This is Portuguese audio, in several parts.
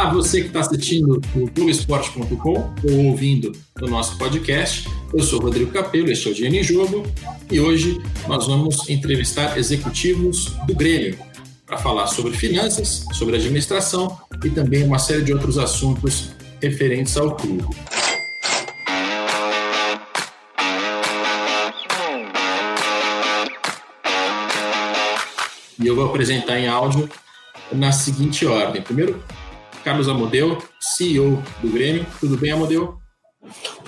Olá, você que está assistindo o Globoesporte.com ou ouvindo o nosso podcast. Eu sou Rodrigo Capello, este é o Dinheiro em Jogo e hoje nós vamos entrevistar executivos do Grêmio para falar sobre finanças, sobre administração e também uma série de outros assuntos referentes ao clube. E eu vou apresentar em áudio na seguinte ordem. Primeiro, Carlos Amodeu, CEO do Grêmio. Tudo bem, Amodeu?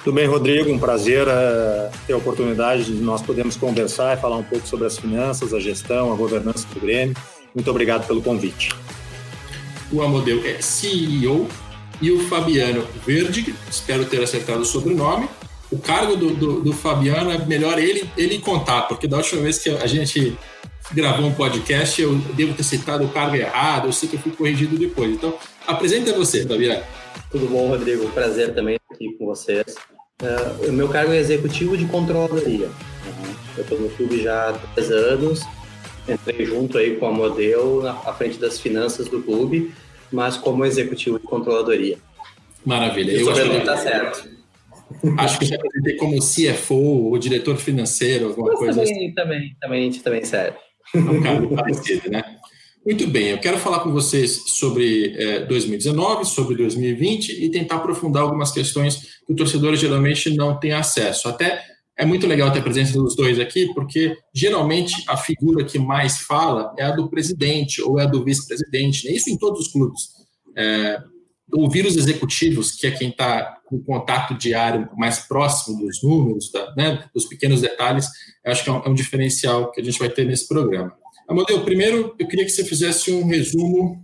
Tudo bem, Rodrigo. Um prazer uh, ter a oportunidade de nós podermos conversar e falar um pouco sobre as finanças, a gestão, a governança do Grêmio. Muito obrigado pelo convite. O Amodeu é CEO e o Fabiano Verde, espero ter acertado o sobrenome. O cargo do, do, do Fabiano é melhor ele, ele contar, porque da última vez que a gente gravou um podcast, eu devo ter citado o cargo errado, eu sei que eu fui corrigido depois. Então, apresenta você, Fabiano. Tudo bom, Rodrigo? Prazer também estar aqui com vocês. Uh, o meu cargo é executivo de controladoria. Uhum. Eu estou no clube já há três anos, entrei junto aí com a Model à frente das finanças do clube, mas como executivo de controladoria. Maravilha. Eu acho que está certo. Acho que já apresentei como CFO ou diretor financeiro, alguma mas coisa também, assim. Também, também, também serve. É um parecido, né? Muito bem, eu quero falar com vocês sobre é, 2019, sobre 2020 e tentar aprofundar algumas questões que o torcedor geralmente não tem acesso. Até é muito legal ter a presença dos dois aqui, porque geralmente a figura que mais fala é a do presidente ou é a do vice-presidente, né? isso em todos os clubes. É, ouvir os executivos, que é quem está com contato diário mais próximo dos números, da, né, dos pequenos detalhes, acho que é um, é um, diferencial que a gente vai ter nesse programa. Amadeu, primeiro eu queria que você fizesse um resumo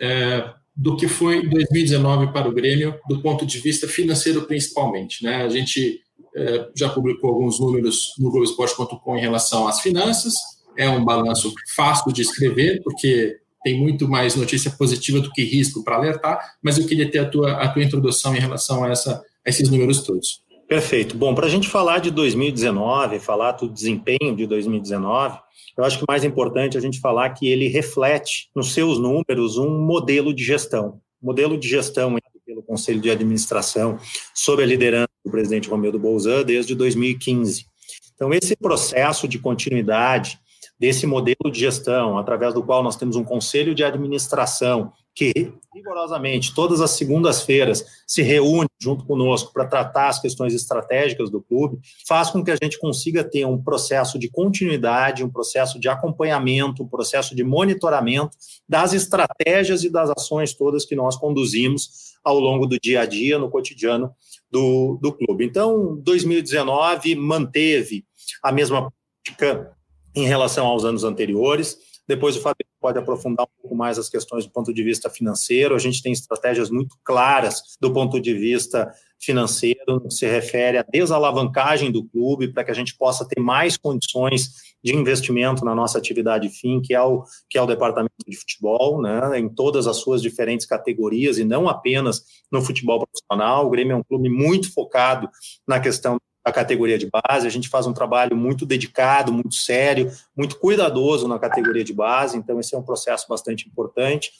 é, do que foi 2019 para o Grêmio, do ponto de vista financeiro principalmente. Né? A gente é, já publicou alguns números no Globoesporte.com em relação às finanças, é um balanço fácil de escrever, porque tem muito mais notícia positiva do que risco para alertar, mas eu queria ter a tua, a tua introdução em relação a, essa, a esses números todos. Perfeito. Bom, para a gente falar de 2019, falar do desempenho de 2019, eu acho que mais importante a gente falar que ele reflete nos seus números um modelo de gestão. Modelo de gestão pelo Conselho de Administração sob a liderança do presidente Romeu do Bolzan desde 2015. Então, esse processo de continuidade desse modelo de gestão, através do qual nós temos um conselho de administração que rigorosamente todas as segundas-feiras se reúne junto conosco para tratar as questões estratégicas do clube, faz com que a gente consiga ter um processo de continuidade, um processo de acompanhamento, um processo de monitoramento das estratégias e das ações todas que nós conduzimos ao longo do dia a dia, no cotidiano do, do clube. Então, 2019 manteve a mesma política em relação aos anos anteriores. Depois o Fábio pode aprofundar um pouco mais as questões do ponto de vista financeiro. A gente tem estratégias muito claras do ponto de vista financeiro, no que se refere à desalavancagem do clube, para que a gente possa ter mais condições de investimento na nossa atividade fim, que é o, que é o departamento de futebol, né, em todas as suas diferentes categorias e não apenas no futebol profissional. O Grêmio é um clube muito focado na questão a categoria de base. A gente faz um trabalho muito dedicado, muito sério, muito cuidadoso na categoria de base, então esse é um processo bastante importante.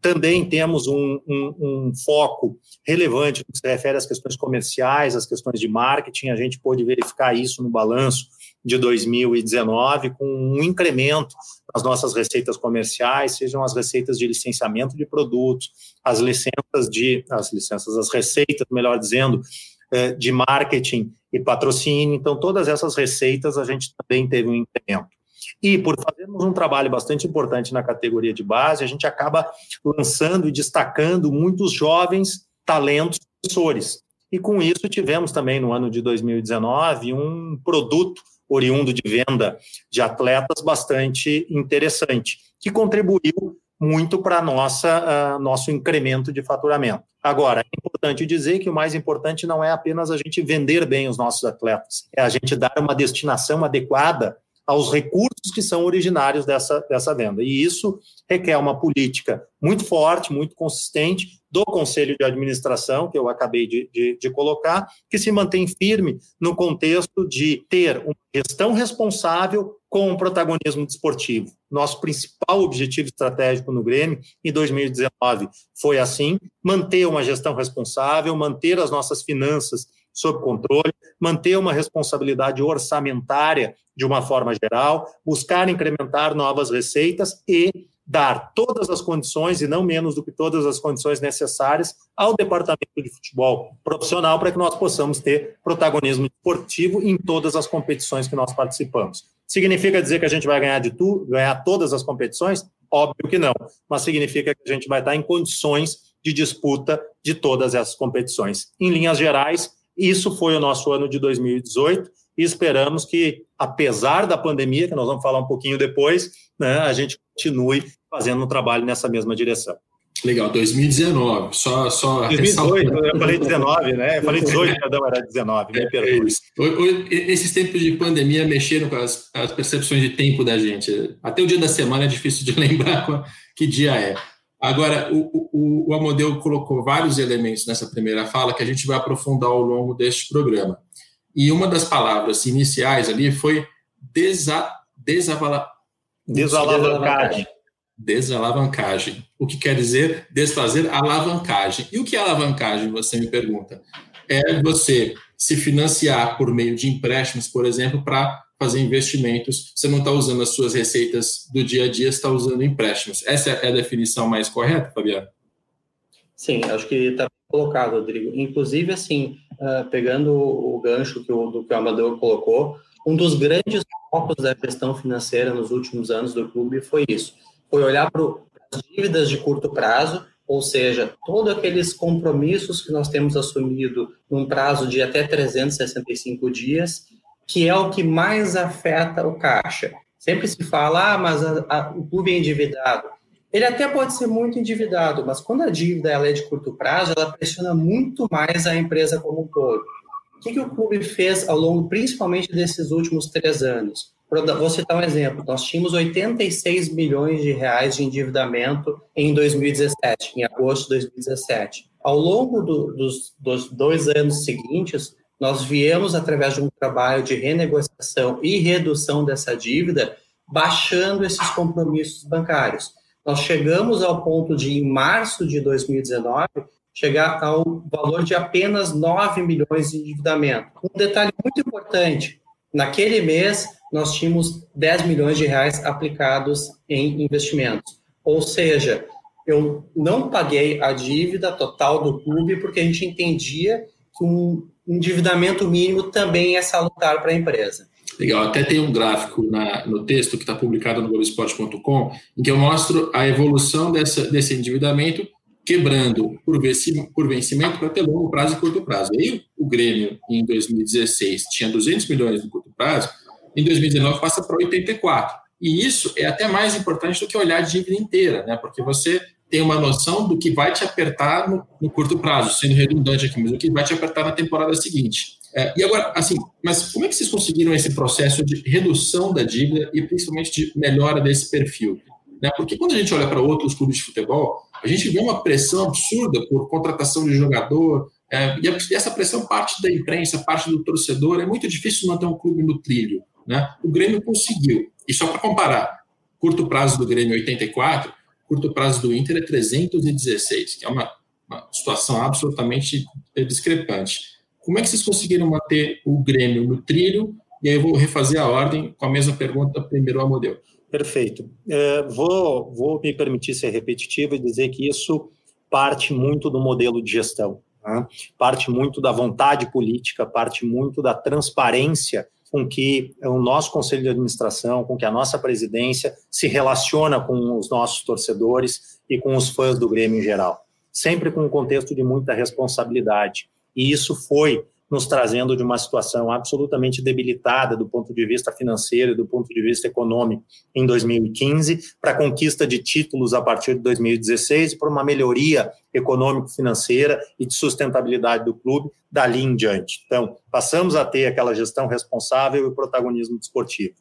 Também temos um, um, um foco relevante no que se refere às questões comerciais, às questões de marketing. A gente pôde verificar isso no balanço de 2019, com um incremento nas nossas receitas comerciais, sejam as receitas de licenciamento de produtos, as licenças de, as licenças, as receitas, melhor dizendo, de marketing e patrocínio. Então, todas essas receitas a gente também teve um incremento. E por fazermos um trabalho bastante importante na categoria de base, a gente acaba lançando e destacando muitos jovens talentos professores. E com isso tivemos também no ano de 2019 um produto oriundo de venda de atletas bastante interessante, que contribuiu muito para nossa uh, nosso incremento de faturamento. Agora, é importante dizer que o mais importante não é apenas a gente vender bem os nossos atletas, é a gente dar uma destinação adequada aos recursos que são originários dessa, dessa venda. E isso requer uma política muito forte, muito consistente do Conselho de Administração, que eu acabei de, de, de, colocar, que se mantém firme no contexto de ter uma gestão responsável com o protagonismo desportivo. Nosso principal objetivo estratégico no Grêmio em 2019 foi assim: manter uma gestão responsável, manter as nossas finanças sob controle, manter uma responsabilidade orçamentária de uma forma geral, buscar incrementar novas receitas e dar todas as condições, e não menos do que todas as condições necessárias, ao departamento de futebol profissional para que nós possamos ter protagonismo esportivo em todas as competições que nós participamos. Significa dizer que a gente vai ganhar de tudo, ganhar todas as competições? Óbvio que não, mas significa que a gente vai estar em condições de disputa de todas essas competições. Em linhas gerais, isso foi o nosso ano de 2018 e esperamos que, apesar da pandemia, que nós vamos falar um pouquinho depois, né, a gente continue fazendo um trabalho nessa mesma direção. Legal, 2019, só, só 2018, eu falei 19, né? Eu falei 18, perdão, era 19, me é, perdoe. É esses tempos de pandemia mexeram com as, as, percepções de tempo da gente. Até o dia da semana é difícil de lembrar que dia é. Agora, o, o, o Amodeu colocou vários elementos nessa primeira fala que a gente vai aprofundar ao longo deste programa. E uma das palavras iniciais ali foi desa, desavala, desalavancagem. Desalavancagem. O que quer dizer desfazer alavancagem. E o que é alavancagem, você me pergunta? É você se financiar por meio de empréstimos, por exemplo, para fazer investimentos. Você não está usando as suas receitas do dia a dia, está usando empréstimos. Essa é a definição mais correta, Fabiano? Sim, acho que está colocado, Rodrigo. Inclusive, assim, uh, pegando o gancho que o, do que o Amador colocou, um dos grandes focos da gestão financeira nos últimos anos do clube foi isso. Foi olhar para as dívidas de curto prazo, ou seja, todos aqueles compromissos que nós temos assumido num prazo de até 365 dias, que é o que mais afeta o caixa. Sempre se fala, ah, mas a, a, o clube é endividado. Ele até pode ser muito endividado, mas quando a dívida ela é de curto prazo, ela pressiona muito mais a empresa como um todo. O que, que o clube fez ao longo, principalmente desses últimos três anos? Vou citar um exemplo. Nós tínhamos 86 milhões de reais de endividamento em 2017, em agosto de 2017. Ao longo do, dos, dos dois anos seguintes, nós viemos, através de um trabalho de renegociação e redução dessa dívida, baixando esses compromissos bancários. Nós chegamos ao ponto de, em março de 2019, chegar ao valor de apenas 9 milhões de endividamento. Um detalhe muito importante: naquele mês, nós tínhamos 10 milhões de reais aplicados em investimentos. Ou seja, eu não paguei a dívida total do clube porque a gente entendia que um endividamento mínimo também é salutar para a empresa. Legal, até tem um gráfico na, no texto que está publicado no Globoesporte.com, em que eu mostro a evolução dessa, desse endividamento quebrando por vencimento, por vencimento para ter longo prazo e curto prazo. Aí o Grêmio, em 2016, tinha 200 milhões no curto prazo, em 2019 passa para 84. E isso é até mais importante do que olhar a dívida inteira, né? porque você tem uma noção do que vai te apertar no, no curto prazo, sendo redundante aqui, mas o que vai te apertar na temporada seguinte. É, e agora, assim, mas como é que vocês conseguiram esse processo de redução da dívida e principalmente de melhora desse perfil? Né? Porque quando a gente olha para outros clubes de futebol, a gente vê uma pressão absurda por contratação de jogador, é, e essa pressão parte da imprensa, parte do torcedor, é muito difícil manter um clube no trilho. Né? O Grêmio conseguiu. E só para comparar, curto prazo do Grêmio 84, curto prazo do Inter é 316, que é uma, uma situação absolutamente discrepante. Como é que vocês conseguiram manter o Grêmio no trilho? E aí eu vou refazer a ordem com a mesma pergunta primeiro ao modelo. Perfeito. É, vou, vou me permitir ser repetitivo e dizer que isso parte muito do modelo de gestão, né? parte muito da vontade política, parte muito da transparência com que o nosso conselho de administração, com que a nossa presidência se relaciona com os nossos torcedores e com os fãs do Grêmio em geral. Sempre com um contexto de muita responsabilidade. E isso foi nos trazendo de uma situação absolutamente debilitada do ponto de vista financeiro e do ponto de vista econômico em 2015, para a conquista de títulos a partir de 2016 e para uma melhoria econômico-financeira e de sustentabilidade do clube dali em diante. Então, passamos a ter aquela gestão responsável e protagonismo desportivo.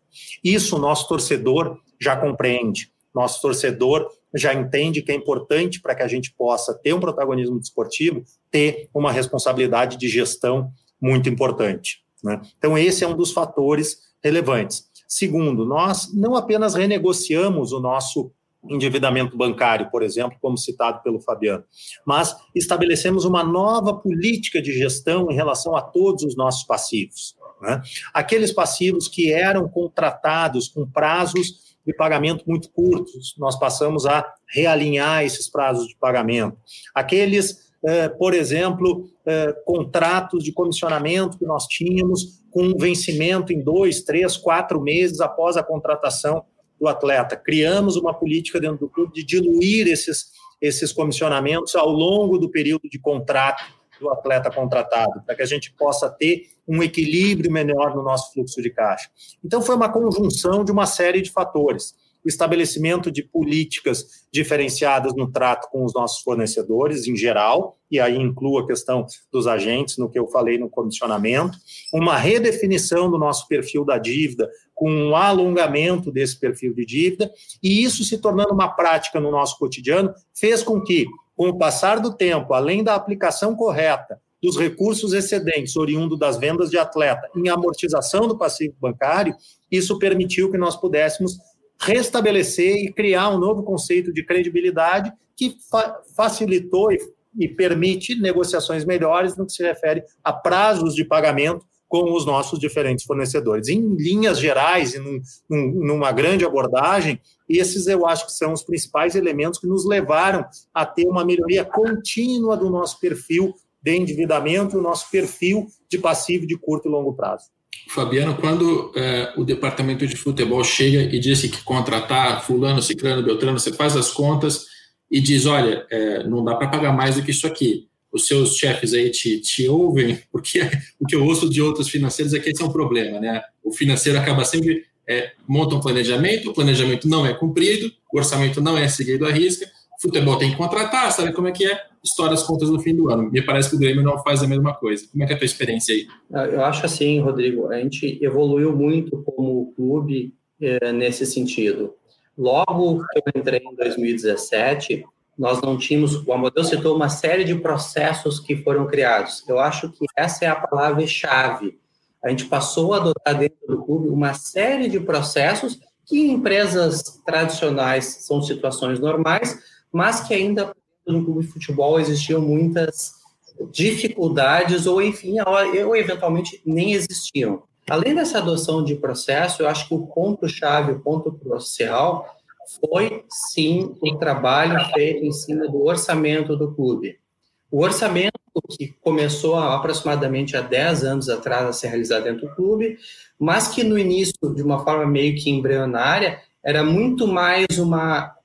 Isso o nosso torcedor já compreende. Nosso torcedor já entende que é importante para que a gente possa ter um protagonismo desportivo, ter uma responsabilidade de gestão muito importante. Né? Então, esse é um dos fatores relevantes. Segundo, nós não apenas renegociamos o nosso endividamento bancário, por exemplo, como citado pelo Fabiano, mas estabelecemos uma nova política de gestão em relação a todos os nossos passivos. Né? Aqueles passivos que eram contratados com prazos de pagamento muito curtos, nós passamos a realinhar esses prazos de pagamento. Aqueles, eh, por exemplo, eh, contratos de comissionamento que nós tínhamos com um vencimento em dois, três, quatro meses após a contratação do atleta. Criamos uma política dentro do clube de diluir esses, esses comissionamentos ao longo do período de contrato do atleta contratado, para que a gente possa ter um equilíbrio melhor no nosso fluxo de caixa. Então, foi uma conjunção de uma série de fatores. O estabelecimento de políticas diferenciadas no trato com os nossos fornecedores em geral, e aí incluo a questão dos agentes, no que eu falei no comissionamento, uma redefinição do nosso perfil da dívida, com um alongamento desse perfil de dívida, e isso se tornando uma prática no nosso cotidiano, fez com que com o passar do tempo, além da aplicação correta dos recursos excedentes oriundo das vendas de atleta em amortização do passivo bancário, isso permitiu que nós pudéssemos restabelecer e criar um novo conceito de credibilidade que fa facilitou e, e permite negociações melhores no que se refere a prazos de pagamento com os nossos diferentes fornecedores. Em linhas gerais e num, num, numa grande abordagem, esses eu acho que são os principais elementos que nos levaram a ter uma melhoria contínua do nosso perfil de endividamento, o nosso perfil de passivo de curto e longo prazo. Fabiano, quando é, o departamento de futebol chega e disse que contratar fulano, ciclano, beltrano, você faz as contas e diz, olha, é, não dá para pagar mais do que isso aqui os seus chefes aí te, te ouvem, porque o que eu ouço de outros financeiros é que esse é um problema, né? O financeiro acaba sempre é, monta um planejamento, o planejamento não é cumprido, o orçamento não é seguido à risca, futebol tem que contratar, sabe como é que é? Estoura as contas no fim do ano. Me parece que o Grêmio não faz a mesma coisa. Como é que é a tua experiência aí? Eu acho assim, Rodrigo, a gente evoluiu muito como clube é, nesse sentido. Logo que eu entrei em 2017, nós não tínhamos, o Amodeu citou uma série de processos que foram criados. Eu acho que essa é a palavra-chave. A gente passou a adotar dentro do clube uma série de processos que em empresas tradicionais são situações normais, mas que ainda no clube de futebol existiam muitas dificuldades ou, enfim, ou eventualmente nem existiam. Além dessa adoção de processo, eu acho que o ponto-chave, o ponto crucial, foi sim o trabalho feito em cima do orçamento do clube. O orçamento que começou aproximadamente há 10 anos atrás a ser realizado dentro do clube, mas que no início, de uma forma meio que embrionária, era muito mais uma,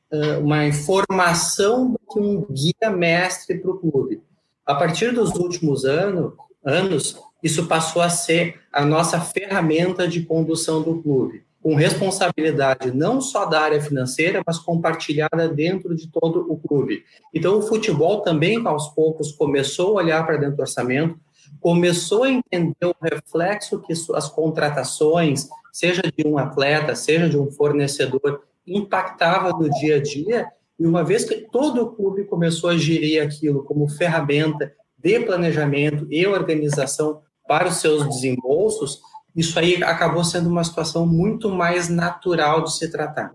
uma informação do que um guia mestre para o clube. A partir dos últimos ano, anos, isso passou a ser a nossa ferramenta de condução do clube com responsabilidade não só da área financeira, mas compartilhada dentro de todo o clube. Então, o futebol também, aos poucos, começou a olhar para dentro do orçamento, começou a entender o reflexo que as contratações, seja de um atleta, seja de um fornecedor, impactava no dia a dia, e uma vez que todo o clube começou a gerir aquilo como ferramenta de planejamento e organização para os seus desembolsos, isso aí acabou sendo uma situação muito mais natural de se tratar.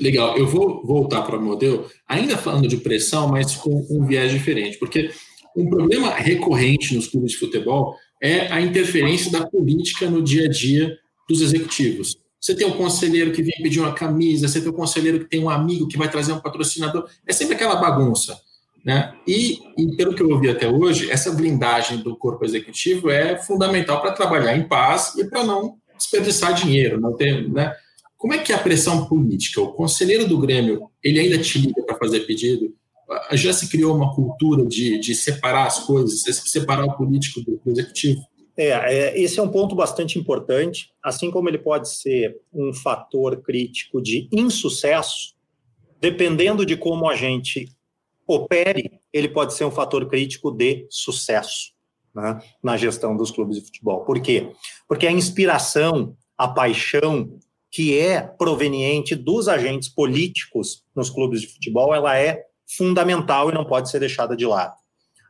Legal, eu vou voltar para o modelo, ainda falando de pressão, mas com um viés diferente, porque um problema recorrente nos clubes de futebol é a interferência da política no dia a dia dos executivos. Você tem um conselheiro que vem pedir uma camisa, você tem um conselheiro que tem um amigo que vai trazer um patrocinador, é sempre aquela bagunça. Né? E, e, pelo que eu ouvi até hoje, essa blindagem do corpo executivo é fundamental para trabalhar em paz e para não desperdiçar dinheiro. Não ter, né? Como é que é a pressão política? O conselheiro do Grêmio, ele ainda te liga para fazer pedido? Já se criou uma cultura de, de separar as coisas, separar o político do, do executivo? É, é, esse é um ponto bastante importante, assim como ele pode ser um fator crítico de insucesso, dependendo de como a gente opere, ele pode ser um fator crítico de sucesso né, na gestão dos clubes de futebol. Por quê? Porque a inspiração, a paixão que é proveniente dos agentes políticos nos clubes de futebol, ela é fundamental e não pode ser deixada de lado.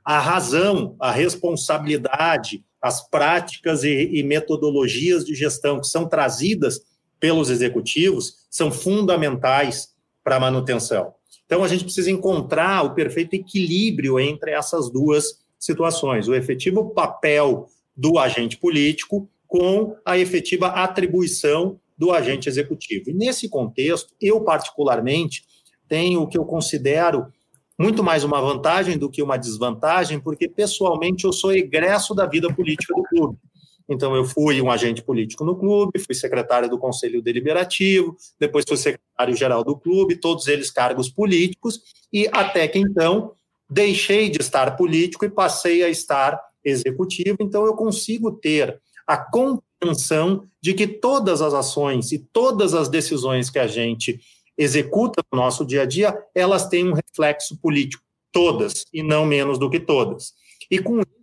A razão, a responsabilidade, as práticas e, e metodologias de gestão que são trazidas pelos executivos são fundamentais para a manutenção. Então, a gente precisa encontrar o perfeito equilíbrio entre essas duas situações: o efetivo papel do agente político com a efetiva atribuição do agente executivo. E nesse contexto, eu particularmente tenho o que eu considero muito mais uma vantagem do que uma desvantagem, porque pessoalmente eu sou egresso da vida política do clube. Então, eu fui um agente político no clube, fui secretário do Conselho Deliberativo, depois fui secretário-geral do clube, todos eles cargos políticos, e até que então deixei de estar político e passei a estar executivo. Então, eu consigo ter a compreensão de que todas as ações e todas as decisões que a gente executa no nosso dia a dia, elas têm um reflexo político, todas, e não menos do que todas. E com isso,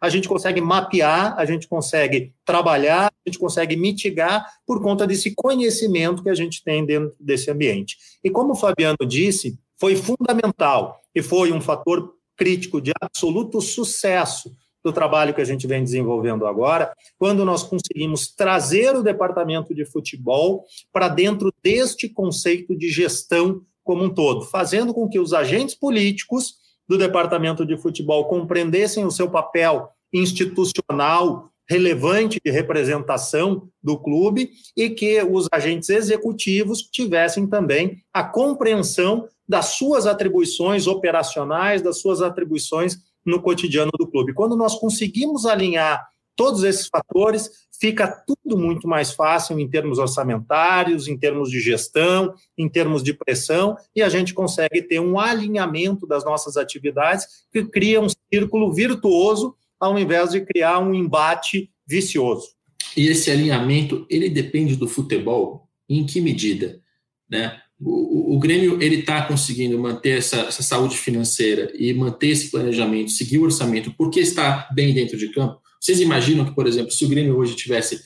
a gente consegue mapear, a gente consegue trabalhar, a gente consegue mitigar por conta desse conhecimento que a gente tem dentro desse ambiente. E como o Fabiano disse, foi fundamental e foi um fator crítico de absoluto sucesso do trabalho que a gente vem desenvolvendo agora, quando nós conseguimos trazer o departamento de futebol para dentro deste conceito de gestão como um todo, fazendo com que os agentes políticos do departamento de futebol compreendessem o seu papel institucional relevante de representação do clube e que os agentes executivos tivessem também a compreensão das suas atribuições operacionais, das suas atribuições no cotidiano do clube. Quando nós conseguimos alinhar todos esses fatores, fica tudo muito mais fácil em termos orçamentários, em termos de gestão, em termos de pressão, e a gente consegue ter um alinhamento das nossas atividades que cria um círculo virtuoso, ao invés de criar um embate vicioso. E esse alinhamento, ele depende do futebol? Em que medida? Né? O, o Grêmio ele está conseguindo manter essa, essa, saúde financeira e manter esse planejamento, seguir o orçamento, porque está bem dentro de campo. Vocês imaginam que, por exemplo, se o Grêmio hoje tivesse,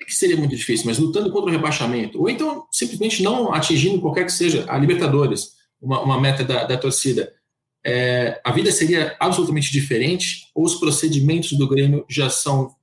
é que seria muito difícil, mas lutando contra o rebaixamento, ou então simplesmente não atingindo qualquer que seja a Libertadores, uma, uma meta da, da torcida, é, a vida seria absolutamente diferente? Ou os procedimentos do Grêmio já são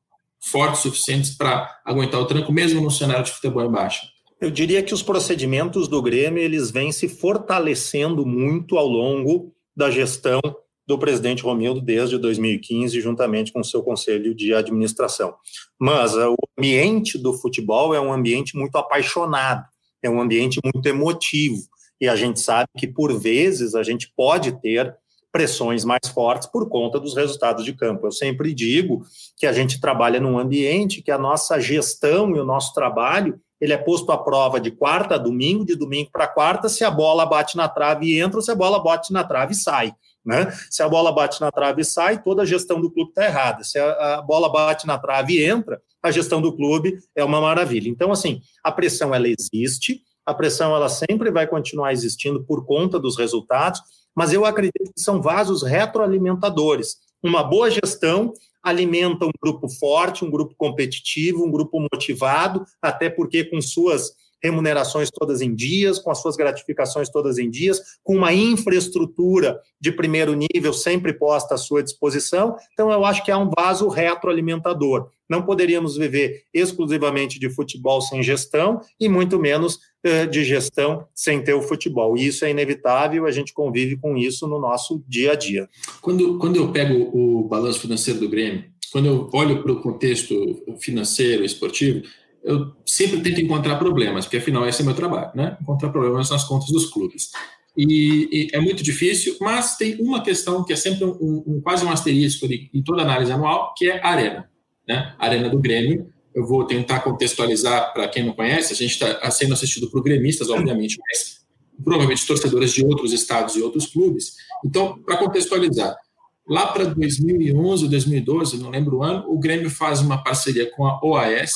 fortes o suficientes para aguentar o tranco, mesmo no cenário de futebol em baixa? Eu diria que os procedimentos do Grêmio eles vêm se fortalecendo muito ao longo da gestão do presidente Romildo desde 2015, juntamente com o seu conselho de administração. Mas uh, o ambiente do futebol é um ambiente muito apaixonado, é um ambiente muito emotivo, e a gente sabe que, por vezes, a gente pode ter pressões mais fortes por conta dos resultados de campo. Eu sempre digo que a gente trabalha num ambiente que a nossa gestão e o nosso trabalho ele é posto à prova de quarta a domingo, de domingo para quarta, se a bola bate na trave e entra, ou se a bola bate na trave e sai. Né? Se a bola bate na trave e sai, toda a gestão do clube está errada. Se a, a, bola bate na trave e entra, a gestão do clube é uma maravilha. Então, assim, a pressão ela existe, a pressão ela sempre vai continuar existindo por conta dos resultados, mas eu acredito que são vasos retroalimentadores. Uma boa gestão alimenta um grupo forte, um grupo competitivo, um grupo motivado, até porque com suas remunerações todas em dias, com as suas gratificações todas em dias, com uma infraestrutura de primeiro nível sempre posta à sua disposição. Então, eu acho que há um vaso retroalimentador. Não poderíamos viver exclusivamente de futebol sem gestão e muito menos eh, de gestão sem ter o futebol. E isso é inevitável, a gente convive com isso no nosso dia a dia. Quando, quando eu pego o balanço financeiro do Grêmio, quando eu olho para o contexto financeiro, esportivo, eu sempre tento encontrar problemas, porque afinal esse é meu trabalho, né? Encontrar problemas nas contas dos clubes. E, e é muito difícil, mas tem uma questão que é sempre um, um quase um asterisco de, em toda análise anual, que é a arena, né? A arena do Grêmio. Eu vou tentar contextualizar para quem não conhece. A gente está sendo assistido por gremistas, obviamente, mas provavelmente torcedores de outros estados e outros clubes. Então, para contextualizar, lá para 2011 ou 2012, não lembro o ano, o Grêmio faz uma parceria com a OAS,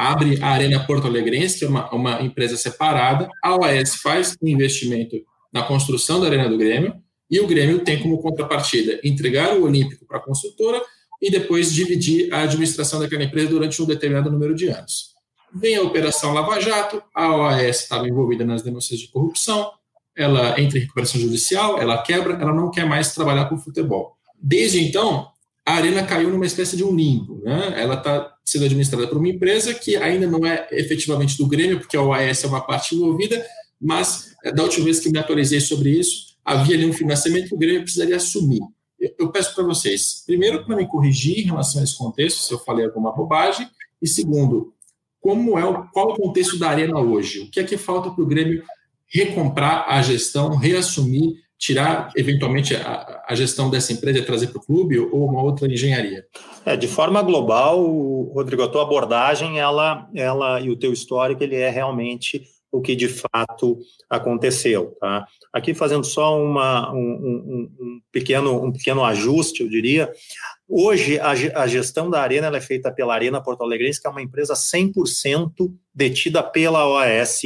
abre a Arena Porto Alegrense, que é uma, uma empresa separada, a OAS faz um investimento na construção da Arena do Grêmio, e o Grêmio tem como contrapartida entregar o Olímpico para a construtora e depois dividir a administração daquela empresa durante um determinado número de anos. Vem a Operação Lava Jato, a OAS estava envolvida nas denúncias de corrupção, ela entra em recuperação judicial, ela quebra, ela não quer mais trabalhar com futebol. Desde então, a Arena caiu numa espécie de um limbo. Né? Ela está sendo administrada por uma empresa que ainda não é efetivamente do Grêmio, porque a OAS é uma parte envolvida, mas eh, da última vez que me atualizei sobre isso, havia ali um financiamento que o Grêmio precisaria assumir. Eu peço para vocês, primeiro, para me corrigir em relação a esse contexto, se eu falei alguma bobagem, e segundo, como é o, qual é o contexto da Arena hoje? O que é que falta para o Grêmio recomprar a gestão, reassumir, tirar eventualmente a, a gestão dessa empresa e trazer para o clube ou uma outra engenharia? É, de forma global, Rodrigo, a tua abordagem, ela, ela e o teu histórico, ele é realmente o que de fato aconteceu. Tá? Aqui fazendo só uma, um, um, um, pequeno, um pequeno ajuste, eu diria, Hoje, a, gestão da Arena é feita pela Arena Porto Alegre, que é uma empresa 100% detida pela OAS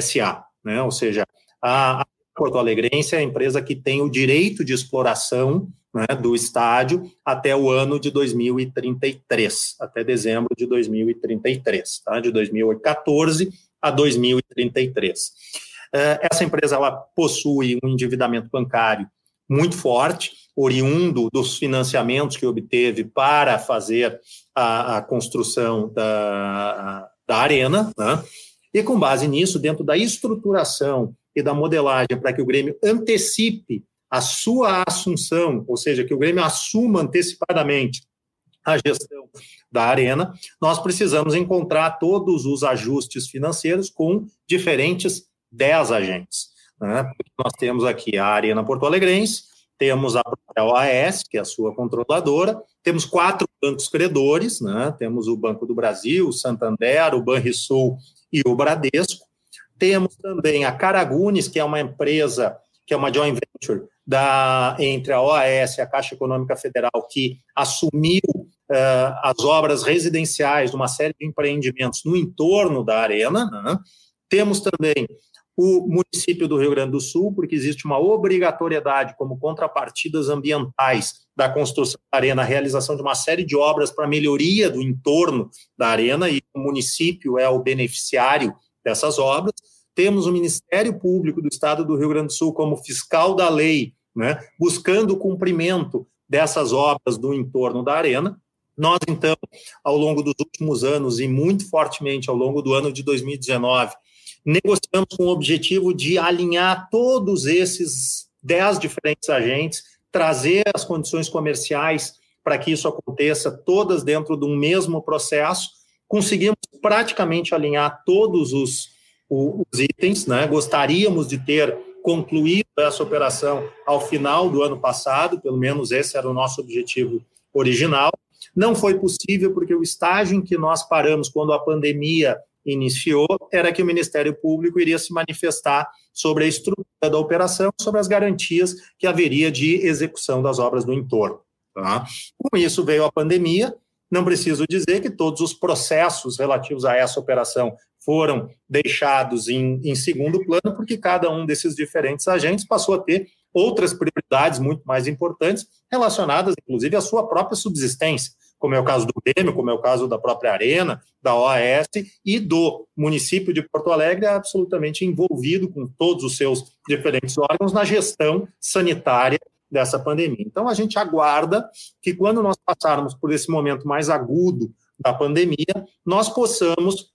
SA, né? ou seja, a, a Porto Alegrense é a empresa que tem o direito de exploração né, do estádio até o ano de 2033, até dezembro de 2033, tá? de 2014 a 2033. É, essa empresa ela possui um endividamento bancário muito forte, oriundo dos financiamentos que obteve para fazer a, a construção da, da arena, né? e com base nisso, dentro da estruturação e da modelagem para que o Grêmio antecipe a sua assunção, ou seja, que o Grêmio assuma antecipadamente a gestão da arena, nós precisamos encontrar todos os ajustes financeiros com diferentes 10 agentes. Né? Nós temos aqui a Arena Porto Alegrense, temos a OAS, que é a sua controladora, temos quatro bancos credores, né? temos o Banco do Brasil, o Santander, o Banrisul e o Bradesco, temos também a Caragunes, que é uma empresa, que é uma joint venture da, entre a OAS e a Caixa Econômica Federal, que assumiu uh, as obras residenciais de uma série de empreendimentos no entorno da arena. Né? Temos também o município do Rio Grande do Sul, porque existe uma obrigatoriedade como contrapartidas ambientais da construção da arena, a realização de uma série de obras para melhoria do entorno da arena, e o município é o beneficiário dessas obras. Temos o Ministério Público do Estado do Rio Grande do Sul como fiscal da lei, né, buscando o cumprimento dessas obras do entorno da arena. Nós, então, ao longo dos últimos anos e muito fortemente ao longo do ano de 2019, negociamos com o objetivo de alinhar todos esses dez diferentes agentes, trazer as condições comerciais para que isso aconteça, todas dentro de um mesmo processo. Conseguimos praticamente alinhar todos os, os itens, né? gostaríamos de ter concluído essa operação ao final do ano passado, pelo menos esse era o nosso objetivo original. Não foi possível porque o estágio em que nós paramos quando a pandemia iniciou era que o Ministério Público iria se manifestar sobre a estrutura da operação, sobre as garantias que haveria de execução das obras do entorno. Tá? Com isso veio a pandemia. Não preciso dizer que todos os processos relativos a essa operação foram deixados em, em segundo plano, porque cada um desses diferentes agentes passou a ter outras prioridades muito mais importantes, relacionadas, inclusive, à sua própria subsistência como é o caso do Grêmio, como é o caso da própria Arena, da OAS e do município de Porto Alegre, absolutamente envolvido com todos os seus diferentes órgãos na gestão sanitária dessa pandemia. Então, a gente aguarda que, quando nós passarmos por esse momento mais agudo da pandemia, nós possamos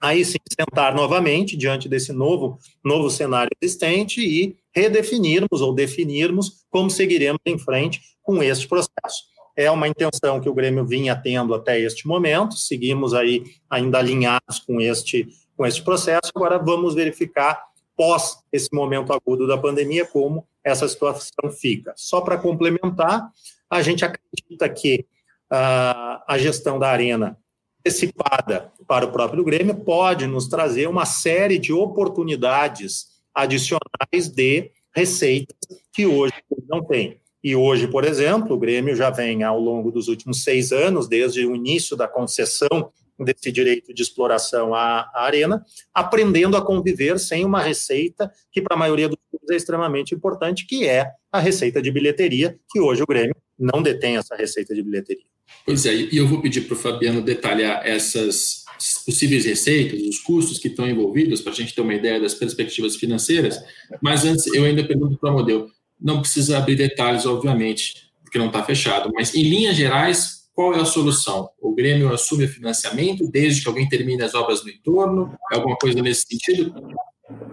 aí sim sentar novamente diante desse novo, novo cenário existente e redefinirmos ou definirmos como seguiremos em frente com este processo. É uma intenção que o Grêmio vinha tendo até este momento, seguimos aí ainda alinhados com este, com este processo. Agora vamos verificar, pós esse momento agudo da pandemia, como essa situação fica. Só para complementar, a gente acredita que uh, a gestão da Arena antecipada para o próprio Grêmio pode nos trazer uma série de oportunidades adicionais de receitas que hoje não tem. E hoje, por exemplo, o Grêmio já vem ao longo dos últimos seis anos, desde o início da concessão desse direito de exploração à, à arena, aprendendo a conviver sem uma receita que para a maioria dos é extremamente importante, que é a receita de bilheteria, que hoje o Grêmio não detém essa receita de bilheteria. Pois é, e eu vou pedir para o Fabiano detalhar essas possíveis receitas, os custos que estão envolvidos, para a gente ter uma ideia das perspectivas financeiras. Mas antes, eu ainda pergunto para o modelo. Não precisa abrir detalhes, obviamente, porque não está fechado, mas em linhas gerais, qual é a solução? O Grêmio assume o financiamento desde que alguém termine as obras no entorno? É alguma coisa nesse sentido?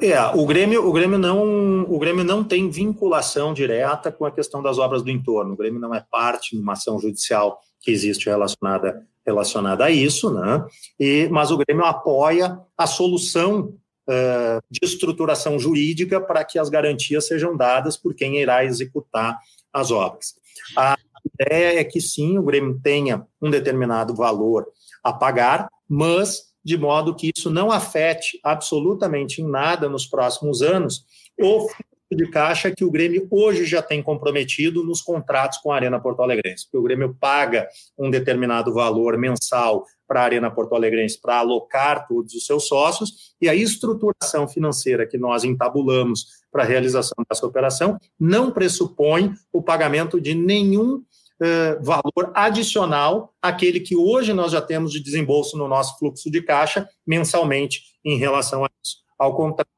É, o Grêmio, o Grêmio não, o Grêmio não tem vinculação direta com a questão das obras do entorno. O Grêmio não é parte de uma ação judicial que existe relacionada relacionada a isso, né? E, mas o Grêmio apoia a solução uh, de estruturação jurídica para que as garantias sejam dadas por quem irá executar as obras. A ideia é que sim, o Grêmio tenha um determinado valor a pagar, mas de modo que isso não afete absolutamente em nada nos próximos anos o fluxo de caixa que o Grêmio hoje já tem comprometido nos contratos com a Arena Porto Alegrense. Porque o Grêmio paga um determinado valor mensal para a Arena Porto Alegrense para alocar todos os seus sócios, e a estruturação financeira que nós entabulamos para a realização dessa operação não pressupõe o pagamento de nenhum eh, valor adicional àquele que hoje nós já temos de desembolso no nosso fluxo de caixa mensalmente em relação a isso. Ao contrário,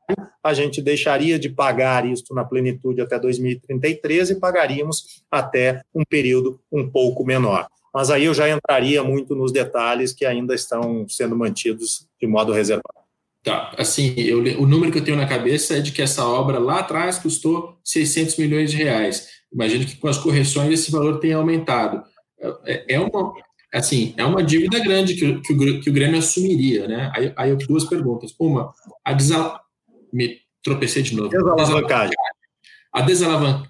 a gente deixaria de pagar isto na plenitude até 2033 e pagaríamos até um período um pouco menor. Mas aí eu já entraria muito nos detalhes que ainda estão sendo mantidos de modo reservado. Tá, assim, eu, o número que eu tenho na cabeça é de que essa obra lá atrás custou 600 milhões de reais. Imagino que com as correções esse valor tenha aumentado. É, é uma, assim, é uma dívida grande que, que, o, que o Grêmio assumiria, né? Aí, aí duas perguntas. Uma, a desal... me tropecei de novo. Desalavancagem. A desalavancagem.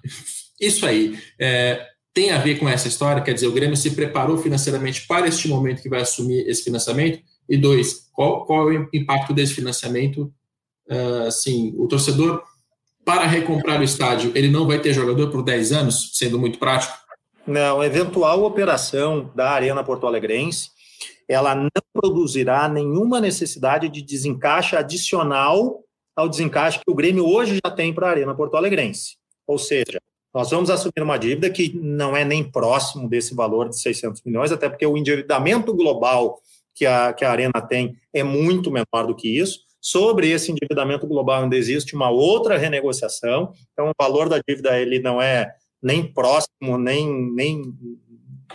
Isso aí. É, tem a ver com essa história? Quer dizer, o Grêmio se preparou financeiramente para este momento que vai assumir esse financiamento? E dois, qual, qual é o impacto desse financiamento? Uh, assim, o torcedor para recomprar o estádio, ele não vai ter jogador por 10 anos, sendo muito prático? Não, eventual operação da Arena Porto Alegrense, ela não produzirá nenhuma necessidade de desencaixe adicional ao desencaixe que o Grêmio hoje já tem para a Arena Porto Alegrense. Ou seja, nós vamos assumir uma dívida que não é nem próximo desse valor de 600 milhões, até porque o endividamento global que a, que a Arena tem é muito menor do que isso sobre esse endividamento global ainda existe uma outra renegociação, então o valor da dívida ele não é nem próximo, nem, nem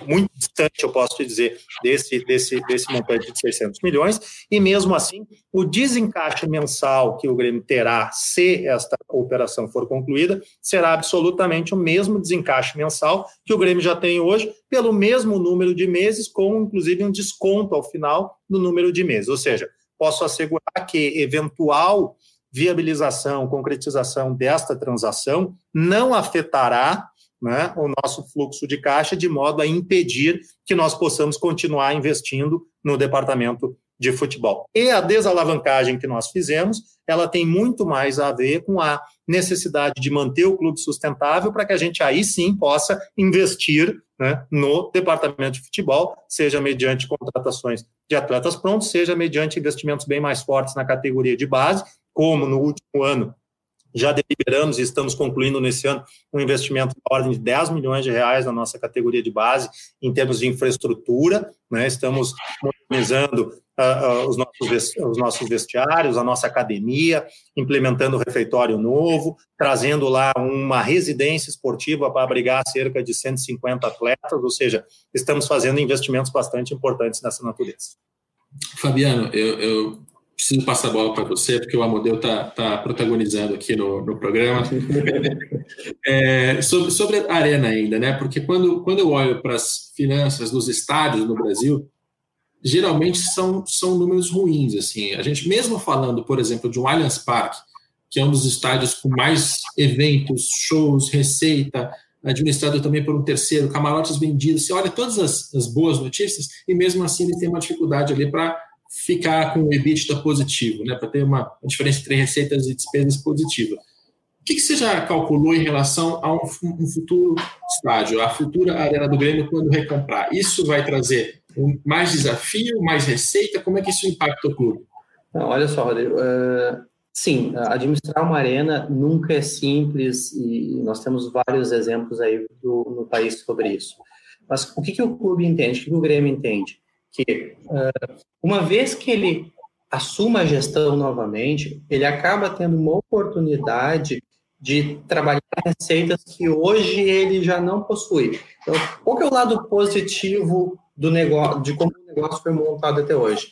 muito distante, eu posso te dizer, desse, desse, desse montante de 600 milhões, e mesmo assim, o desencaixe mensal que o Grêmio terá se esta operação for concluída, será absolutamente o mesmo desencaixe mensal que o Grêmio já tem hoje, pelo mesmo número de meses, com inclusive um desconto ao final do número de meses, ou seja, posso assegurar que eventual viabilização, concretização desta transação não afetará né, o nosso fluxo de caixa de modo a impedir que nós possamos continuar investindo no departamento de futebol. E a desalavancagem que nós fizemos, ela tem muito mais a ver com a necessidade de manter o clube sustentável para que a gente aí sim possa investir né, no departamento de futebol, seja mediante contratações de atletas prontos, seja mediante investimentos bem mais fortes na categoria de base, como no último ano já deliberamos e estamos concluindo nesse ano um investimento na ordem de 10 milhões de reais na nossa categoria de base em termos de infraestrutura, né? estamos modernizando uh, uh, os, nossos, os nossos vestiários, a nossa academia, implementando o refeitório novo, trazendo lá uma residência esportiva para abrigar cerca de 150 atletas, ou seja, estamos fazendo investimentos bastante importantes nessa natureza. Fabiano, eu, eu preciso passar a bola para você, porque o Amodeu está tá protagonizando aqui no, no programa. é, sobre, sobre a arena ainda, né? Porque quando, quando eu olho para as finanças dos estádios no Brasil, geralmente são, são números ruins. Assim, a gente mesmo falando, por exemplo, de um Allianz Parque, que é um dos estádios com mais eventos, shows, receita, administrado também por um terceiro, camarotes vendidos. Você olha todas as, as boas notícias e mesmo assim ele tem uma dificuldade ali para ficar com o EBITDA positivo, né, para ter uma, diferença entre receitas e despesas positiva. O que, que você já calculou em relação a um, um, futuro estádio, a futura arena do Grêmio quando recomprar? Isso vai trazer mais desafio, mais receita? Como é que isso impacta o clube? Não, olha só, Rodrigo. Uh, sim, administrar uma arena nunca é simples e nós temos vários exemplos aí do, no país sobre isso. Mas o que, que o clube entende? O que o Grêmio entende? Que uh, uma vez que ele assuma a gestão novamente, ele acaba tendo uma oportunidade de trabalhar receitas que hoje ele já não possui. Então, qual é o lado positivo do negócio, de como o negócio foi montado até hoje?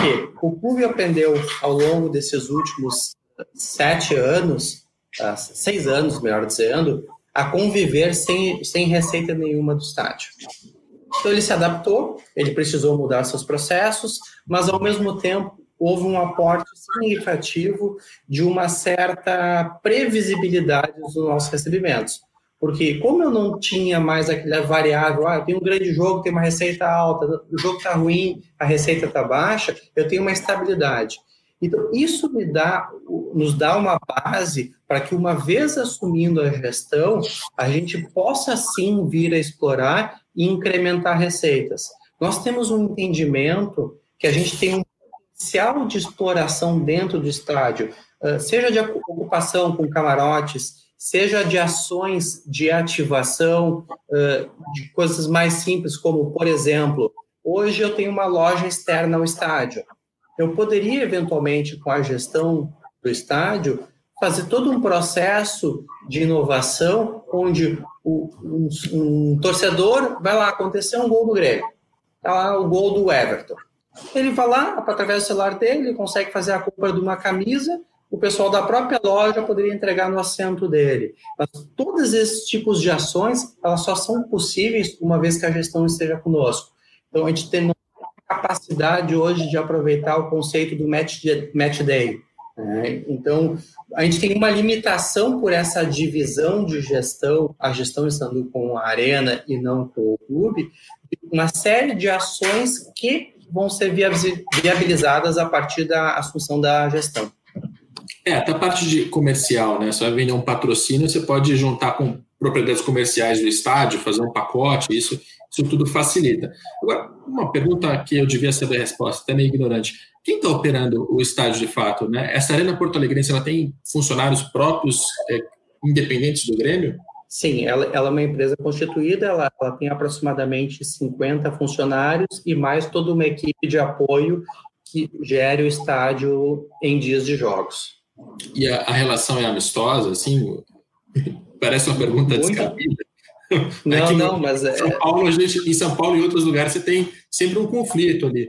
Que o clube aprendeu ao longo desses últimos sete anos, ah, seis anos, melhor dizendo, a conviver sem, sem receita nenhuma do estádio. Então ele se adaptou, ele precisou mudar seus processos, mas ao mesmo tempo houve um aporte significativo de uma certa previsibilidade dos nossos recebimentos. Porque como eu não tinha mais aquela variável, ah, tenho um grande jogo, tem uma receita alta, o jogo está ruim, a receita está baixa, eu tenho uma estabilidade. Então, isso me dá, nos dá uma base para que, uma vez assumindo a gestão, a gente possa sim vir a explorar e incrementar receitas. Nós temos um entendimento que a gente tem um potencial de exploração dentro do estádio, ah, seja de ocupação com camarotes, seja de ações de ativação, ah, de coisas mais simples, como, por exemplo, hoje eu tenho uma loja externa ao estádio. Eu poderia, eventualmente, com a gestão do estádio, fazer todo um processo de inovação onde o, um, um, torcedor vai lá, acontecer um gol do Grêmio, tá lá o gol do Everton. Ele vai lá, através do celular dele, ele consegue fazer a compra de uma camisa, o pessoal da própria loja poderia entregar no assento dele. Mas todos esses tipos de ações, elas só são possíveis uma vez que a gestão esteja conosco. Então, a gente tem capacidade hoje de aproveitar o conceito do match, match day. Né? Então, a gente tem uma limitação por essa divisão de gestão, a gestão estando com a arena e não com o clube, uma série de ações que vão ser viabilizadas a partir da assunção da gestão. É, até a parte de comercial, né? Você vai vender um patrocínio, você pode juntar com propriedades comerciais do estádio, fazer um pacote, isso, isso tudo facilita. Agora, uma pergunta que eu devia saber a resposta, até meio ignorante. Quem está operando o estádio de fato? Né? Essa Arena Porto Alegrense ela tem funcionários próprios, é, independentes do Grêmio? Sim, ela, ela, é uma empresa constituída, ela, ela, tem aproximadamente 50 funcionários e mais toda uma equipe de apoio que gere o estádio em dias de jogos. E a, a relação é amistosa, assim? Parece uma pergunta Muito... descabida. Não, Aqui não, mas é São Paulo, gente, em São Paulo e outros lugares, você tem sempre um conflito ali.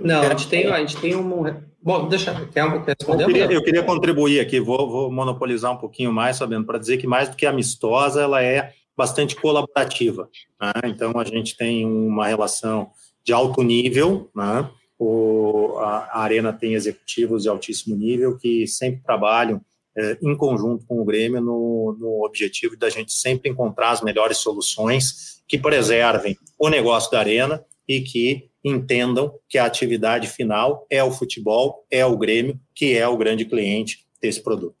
Não, a gente tem, a gente tem um. Bom, deixa. Quer responder? Eu queria, eu queria contribuir aqui, vou, vou, monopolizar um pouquinho mais, sabendo, para dizer que mais do que amistosa, ela é bastante colaborativa. Né? Então, a gente tem uma relação de alto nível, né? o, a, a, Arena tem executivos de altíssimo nível que sempre trabalham é, em conjunto com o Grêmio no, no objetivo da gente sempre encontrar as melhores soluções que preservem o negócio da Arena e que entendam que a atividade final é o futebol, é o Grêmio, que é o grande cliente desse produto.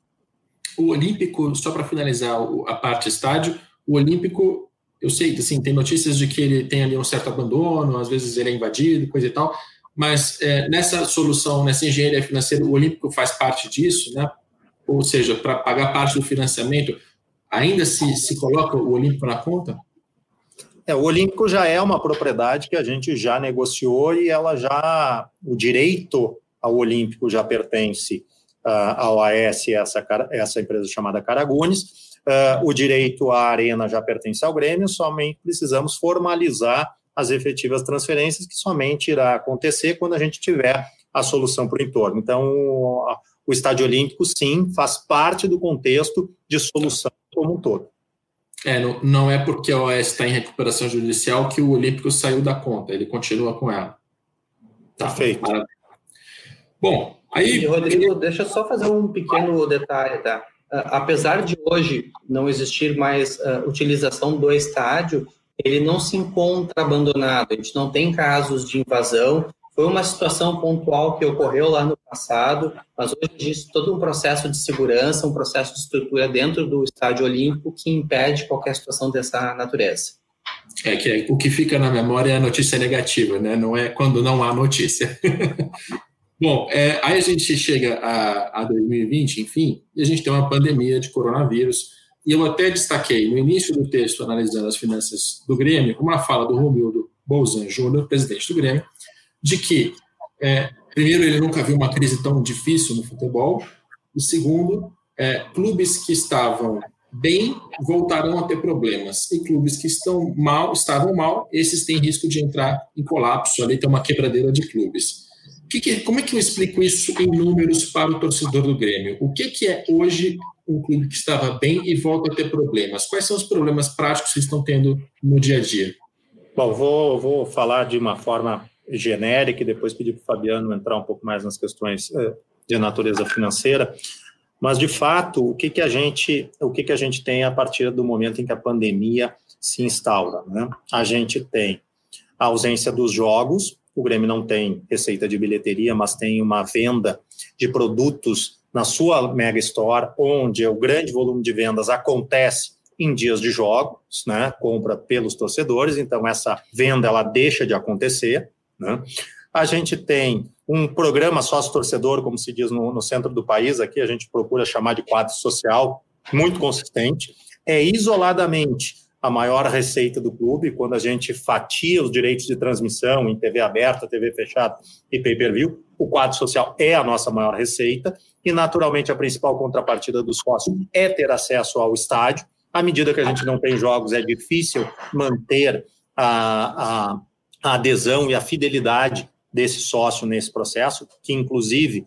O Olímpico, só para finalizar a parte estádio, o Olímpico, eu sei, assim, tem notícias de que ele tem ali um certo abandono, às vezes ele é invadido, coisa e tal, mas é, nessa solução, nessa engenharia financeira, o Olímpico faz parte disso, né? Ou seja, para pagar parte do financiamento, ainda se, se coloca o Olímpico na conta? É, o Olímpico já é uma propriedade que a gente já negociou e ela já, o direito ao Olímpico já pertence uh, ao AS, essa, essa empresa chamada Caragunes. Uh, o direito à arena já pertence ao Grêmio, somente precisamos formalizar as efetivas transferências, que somente irá acontecer quando a gente tiver a solução para o entorno. Então, o Estádio Olímpico, sim, faz parte do contexto de solução como um todo. É, não, não é porque a OAS está em recuperação judicial que o Olímpico saiu da conta, ele continua com ela. Tá, Perfeito. Bom, aí. E, Rodrigo, deixa eu só fazer um pequeno detalhe, tá? Uh, apesar de hoje não existir mais uh, utilização do estádio, ele não se encontra abandonado, a gente não tem casos de invasão, foi uma situação pontual que ocorreu lá no passado, mas hoje existe todo um processo de segurança, um processo de estrutura dentro do estádio olímpico que impede qualquer situação dessa natureza. É que é, o que fica na memória é a notícia negativa, né? Não é quando não há notícia. Bom, é, aí a gente chega a, a 2020, enfim, e a gente tem uma pandemia de coronavírus. E eu até destaquei no início do texto, analisando as finanças do Grêmio, uma fala do Romildo Bolzan Júnior, presidente do Grêmio, de que, é, primeiro, ele nunca viu uma crise tão difícil no futebol, e segundo, é, clubes que estavam bem voltarão a ter problemas, e clubes que estão mal, estavam mal, esses têm risco de entrar em colapso, ali tem uma quebradeira de clubes. Que que, como é que eu explico isso em números para o torcedor do Grêmio? O que, que é hoje um clube que estava bem e volta a ter problemas? Quais são os problemas práticos que vocês estão tendo no dia a dia? Bom, vou, vou falar de uma forma genérica e depois pedir para o Fabiano entrar um pouco mais nas questões eh, de natureza financeira. Mas, de fato, o que, que, a, gente, o que, que a gente tem a partir do momento em que a pandemia se instaura? Né? A gente tem a ausência dos jogos, o Grêmio não tem receita de bilheteria, mas tem uma venda de produtos na sua Mega Store, onde o grande volume de vendas acontece em dias de jogos, né, compra pelos torcedores, então essa venda ela deixa de acontecer. Né? A gente tem um programa sócio-torcedor, como se diz no, no, centro do país, aqui a gente procura chamar de quadro social, muito consistente. É isoladamente a maior receita do clube, quando a gente fatia os direitos de transmissão em TV aberta, TV fechada e pay-per-view, o quadro social é a nossa maior receita e, naturalmente, a principal contrapartida do sócio é ter acesso ao estádio. À medida que a gente não tem jogos, é difícil manter a, a, a adesão e a fidelidade desse sócio nesse processo, que, inclusive,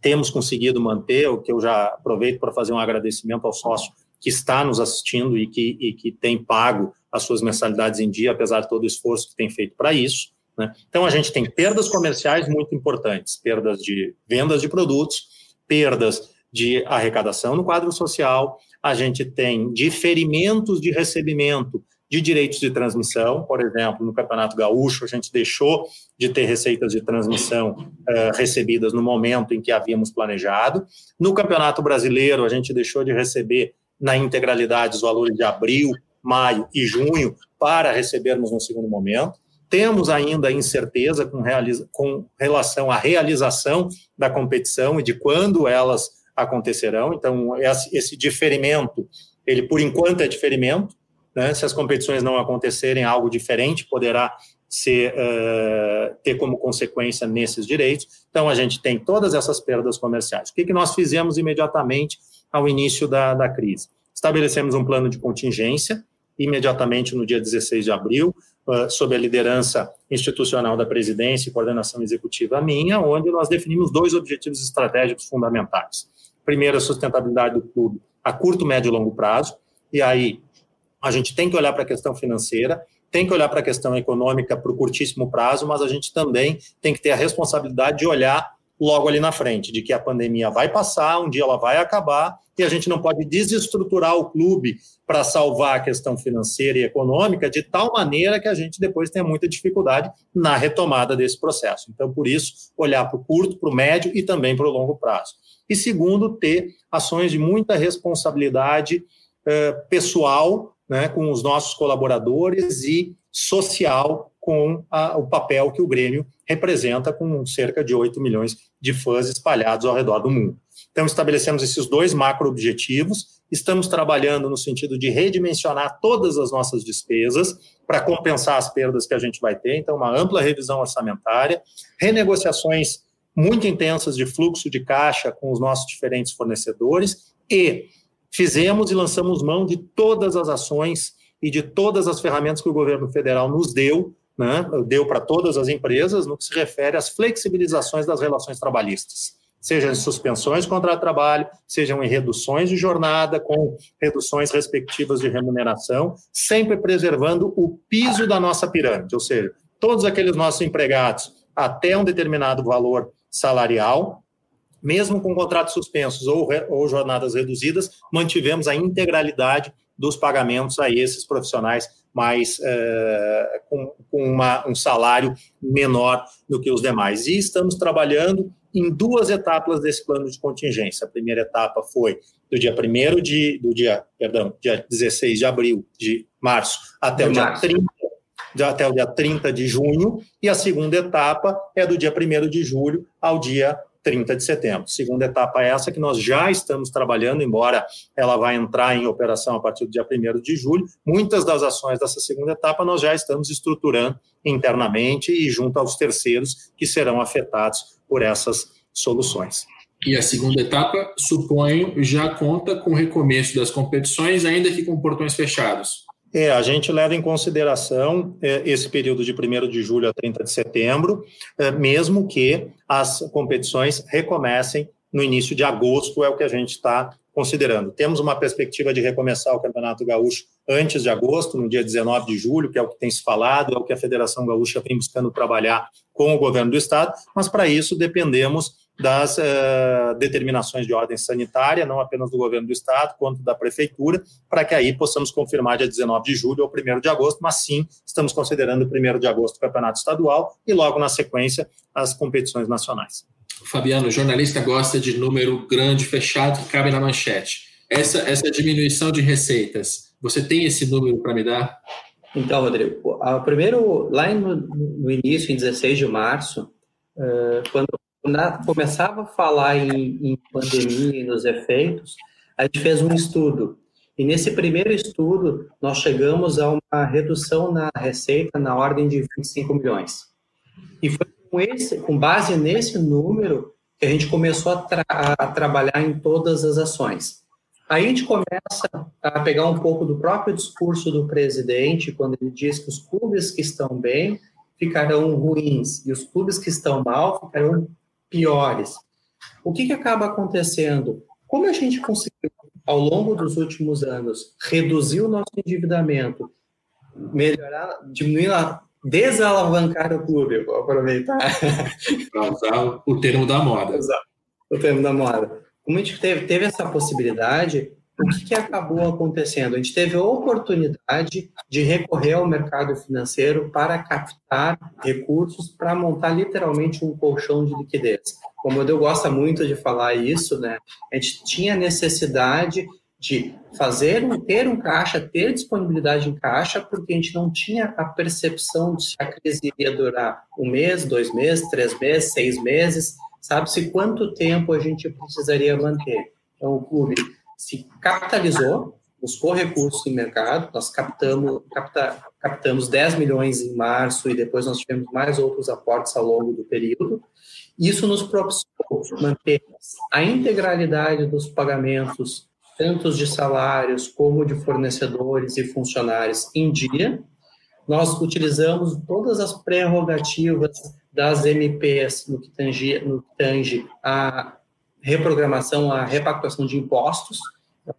temos conseguido manter, o que eu já aproveito para fazer um agradecimento ao sócio que está nos assistindo e que, e que tem pago as suas mensalidades em dia, apesar de todo o esforço que tem feito para isso. Né? Então, a gente tem perdas comerciais muito importantes, perdas de vendas de produtos, perdas de arrecadação no quadro social, a gente tem diferimentos de recebimento de direitos de transmissão, por exemplo, no Campeonato Gaúcho, a gente deixou de ter receitas de transmissão uh, recebidas no momento em que havíamos planejado. No Campeonato Brasileiro, a gente deixou de receber na integralidade os valores de abril, maio e junho para recebermos no segundo momento. Temos ainda incerteza com, com relação à realização da competição e de quando elas acontecerão. Então, esse diferimento, ele por enquanto é diferimento. Né? Se as competições não acontecerem, algo diferente poderá ser, uh, ter como consequência nesses direitos. Então, a gente tem todas essas perdas comerciais. O que, que nós fizemos imediatamente ao início da, da crise? Estabelecemos um plano de contingência, imediatamente no dia 16 de abril, uh, sob a liderança institucional da presidência e coordenação executiva minha, onde nós definimos dois objetivos estratégicos fundamentais. Primeiro, a sustentabilidade do clube a curto, médio e longo prazo, e aí a gente tem que olhar para a questão financeira, tem que olhar para a questão econômica para o curtíssimo prazo, mas a gente também tem que ter a responsabilidade de olhar logo ali na frente, de que a pandemia vai passar, um dia ela vai acabar, e a gente não pode desestruturar o clube para salvar a questão financeira e econômica de tal maneira que a gente depois tenha muita dificuldade na retomada desse processo. Então, por isso, olhar para o curto, para o médio e também para o longo prazo. E segundo, ter ações de muita responsabilidade eh, pessoal né, com os nossos colaboradores e social com a, o papel que o Grêmio representa com cerca de 8 milhões de fãs espalhados ao redor do mundo. Então, estabelecemos esses dois macro-objetivos, estamos trabalhando no sentido de redimensionar todas as nossas despesas para compensar as perdas que a gente vai ter, então, uma ampla revisão orçamentária, renegociações muito intensas de fluxo de caixa com os nossos diferentes fornecedores e fizemos e lançamos mão de todas as ações e de todas as ferramentas que o governo federal nos deu né, deu para todas as empresas no que se refere às flexibilizações das relações trabalhistas, sejam em suspensões contra trabalho, sejam em reduções de jornada, com reduções respectivas de remuneração, sempre preservando o piso da nossa pirâmide, ou seja, todos aqueles nossos empregados até um determinado valor salarial, mesmo com contratos suspensos ou, ou jornadas reduzidas, mantivemos a integralidade dos pagamentos a esses profissionais mais é, com, com uma, um salário menor do que os demais. E estamos trabalhando em duas etapas desse plano de contingência. A primeira etapa foi do dia 1 de do dia, perdão, dia 16 de abril de março até de o dia março. 30 até o dia 30 de junho, e a segunda etapa é do dia 1 de julho ao dia 30 de setembro. Segunda etapa é essa que nós já estamos trabalhando, embora ela vá entrar em operação a partir do dia 1 de julho. Muitas das ações dessa segunda etapa nós já estamos estruturando internamente e junto aos terceiros que serão afetados por essas soluções. E a segunda etapa, suponho, já conta com o recomeço das competições, ainda que com portões fechados. É, a gente leva em consideração é, esse período de 1 de julho a 30 de setembro, é, mesmo que as competições recomecem no início de agosto, é o que a gente está considerando. Temos uma perspectiva de recomeçar o Campeonato Gaúcho antes de agosto, no dia 19 de julho, que é o que tem se falado, é o que a Federação Gaúcha vem buscando trabalhar com o governo do Estado, mas para isso dependemos das uh, determinações de ordem sanitária, não apenas do governo do estado, quanto da prefeitura, para que aí possamos confirmar dia 19 de julho ou 1 de agosto, mas sim estamos considerando 1 de agosto o campeonato estadual e logo na sequência as competições nacionais. Fabiano, o jornalista gosta de número grande, fechado, que cabe na manchete. Essa, essa diminuição de receitas, você tem esse número para me dar? Então, Rodrigo, primeiro, lá no, no início, em 16 de março, uh, quando começava a falar em, em pandemia e nos efeitos, a gente fez um estudo. E nesse primeiro estudo, nós chegamos a uma redução na receita na ordem de 25 milhões. E foi com, esse, com base nesse número que a gente começou a, tra a trabalhar em todas as ações. Aí a gente começa a pegar um pouco do próprio discurso do presidente, quando ele diz que os clubes que estão bem ficarão ruins e os clubes que estão mal ficarão piores. O que, que acaba acontecendo? Como a gente conseguiu, ao longo dos últimos anos, reduzir o nosso endividamento, melhorar, diminuir, desalavancar o clube, vou aproveitar. Para usar o termo da moda. Usar o termo da moda. Como a gente teve, teve essa possibilidade, o que, acabou acontecendo? A gente teve a oportunidade de recorrer ao mercado financeiro para captar recursos para montar literalmente um colchão de liquidez. Como eu gosto muito de falar isso, né? A gente tinha necessidade de fazer ter um caixa, ter disponibilidade em caixa, porque a gente não tinha a percepção de se a crise iria durar um mês, dois meses, três meses, seis meses, sabe-se quanto tempo a gente precisaria manter. Então, o clube se capitalizou, buscou recursos em mercado, nós captamos, capta, captamos 10 milhões em março e depois nós tivemos mais outros aportes ao longo do período. Isso nos propiciou manter a integralidade dos pagamentos, tanto de salários como de fornecedores e funcionários, em dia. Nós utilizamos todas as prerrogativas das MPs no que tange, no que tange a reprogramação, a repactuação de impostos.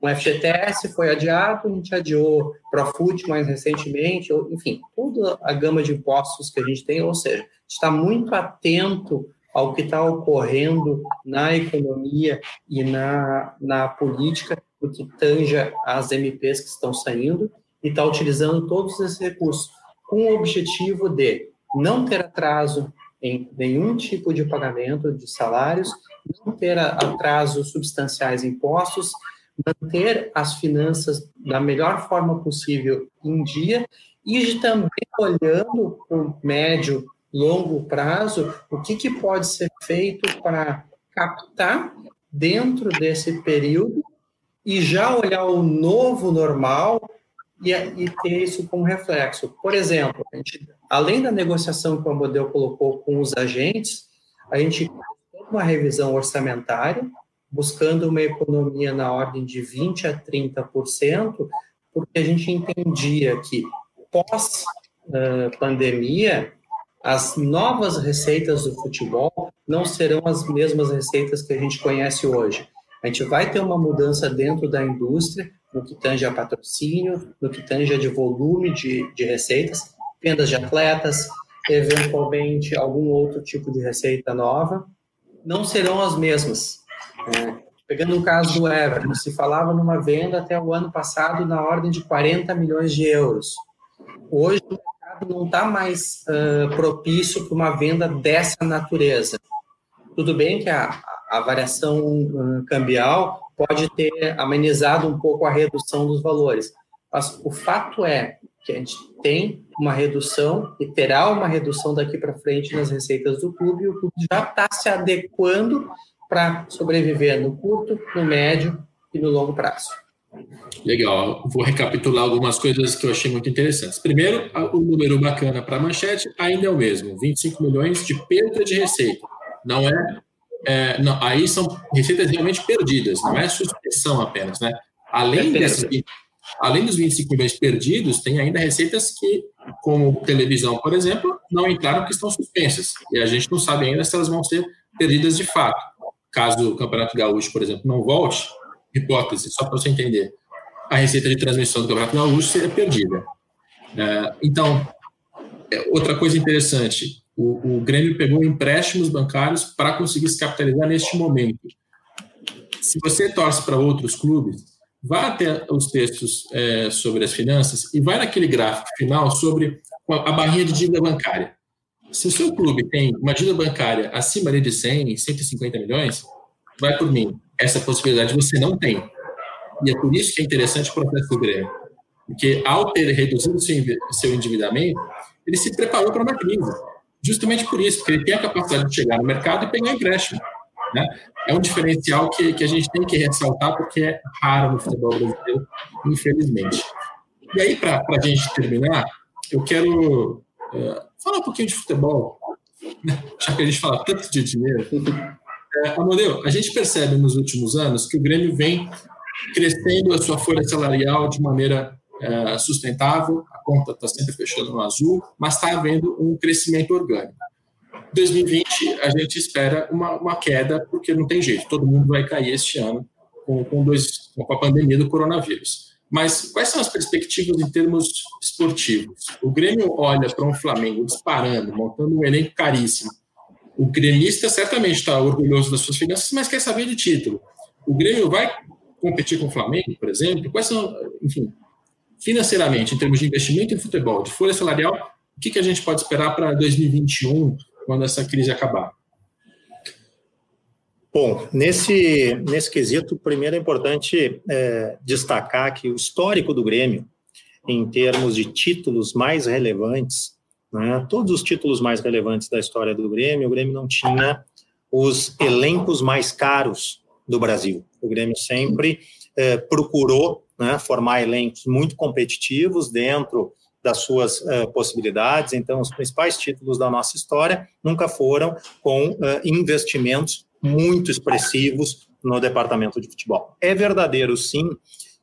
O FGTS foi adiado, a gente adiou Profut mais recentemente, enfim, toda a gama de impostos que a gente tem, ou seja, está muito atento ao que está ocorrendo na economia e na, na política, no que tanja as MPs que estão saindo, e está utilizando todos esses recursos com o objetivo de não ter atraso em nenhum tipo de pagamento de salários não ter atrasos substanciais impostos, manter as finanças da melhor forma possível em dia e também olhando para o médio, longo prazo, o que, que pode ser feito para captar dentro desse período e já olhar o novo normal e, e ter isso como reflexo. Por exemplo, gente, além da negociação que o modelo colocou com os agentes, a gente uma revisão orçamentária, buscando uma economia na ordem de 20% a 30%, porque a gente entendia que pós-pandemia, as novas receitas do futebol não serão as mesmas receitas que a gente conhece hoje. A gente vai ter uma mudança dentro da indústria, no que tange a patrocínio, no que tange de volume de, de receitas, vendas de atletas, eventualmente algum outro tipo de receita nova não serão as mesmas. É, pegando o caso do Everton, se falava numa venda até o ano passado na ordem de 40 milhões de euros. Hoje o mercado não está mais uh, propício para uma venda dessa natureza. Tudo bem que a, a variação uh, cambial pode ter amenizado um pouco a redução dos valores, mas o fato é que a gente tem uma redução e terá uma redução daqui para frente nas receitas do clube, e o clube já está se adequando para sobreviver no curto, no médio e no longo prazo. Legal, vou recapitular algumas coisas que eu achei muito interessantes. Primeiro, o número bacana para a manchete ainda é o mesmo: 25 milhões de perda de receita. Não é, é não, aí são receitas realmente perdidas, não é suspensão apenas, né? Além, desses, além dos 25 milhões perdidos, tem ainda receitas que, como televisão, por exemplo, não entraram porque estão suspensas. E a gente não sabe ainda se elas vão ser perdidas de fato. Caso o Campeonato Gaúcho, por exemplo, não volte, hipótese, só para você entender, a receita de transmissão do Campeonato Gaúcho seria perdida. É, então, é, outra coisa interessante, o, o Grêmio pegou empréstimos bancários para conseguir se capitalizar neste momento. Se você torce para outros clubes, vá até os textos é, sobre as finanças e vai naquele gráfico final sobre a barrinha de dívida bancária. Se o seu clube tem uma dívida bancária acima de 100, 150 milhões, vai por mim. Essa possibilidade você não tem. E é por isso que é interessante o processo do Grêmio. Porque ao ter reduzido seu, endividamento, ele se preparou para uma crise. Justamente por isso, porque ele tem a capacidade de chegar no mercado e pegar empréstimo. Né? É um diferencial que, que a gente tem que ressaltar, porque é raro no futebol brasileiro, infelizmente. E aí, para a gente terminar, eu quero uh, falar um pouquinho de futebol, né? já que a gente fala tanto de dinheiro. É, Amadeu, a gente percebe nos últimos anos que o Grêmio vem crescendo a sua folha salarial de maneira é, sustentável, a conta está sempre fechando no azul, mas está havendo um crescimento orgânico. 2020 a gente espera uma, uma queda, porque não tem jeito, todo mundo vai cair este ano com, com, dois, com a pandemia do coronavírus. Mas quais são as perspectivas em termos esportivos? O Grêmio olha para um Flamengo disparando, montando um elenco caríssimo. O gremista certamente está orgulhoso das suas finanças, mas quer saber de título. O Grêmio vai competir com o Flamengo, por exemplo? Quais são, enfim, financeiramente, em termos de investimento em futebol, de folha salarial, o que, que a gente pode esperar para 2021, quando essa crise acabar? Bom, nesse, nesse quesito, primeiro é importante é, destacar que o histórico do Grêmio, em termos de títulos mais relevantes, né, todos os títulos mais relevantes da história do Grêmio, o Grêmio não tinha os elencos mais caros do Brasil. O Grêmio sempre é, procurou né, formar elencos muito competitivos dentro das suas uh, possibilidades. Então, os principais títulos da nossa história nunca foram com uh, investimentos muito expressivos no departamento de futebol. É verdadeiro, sim,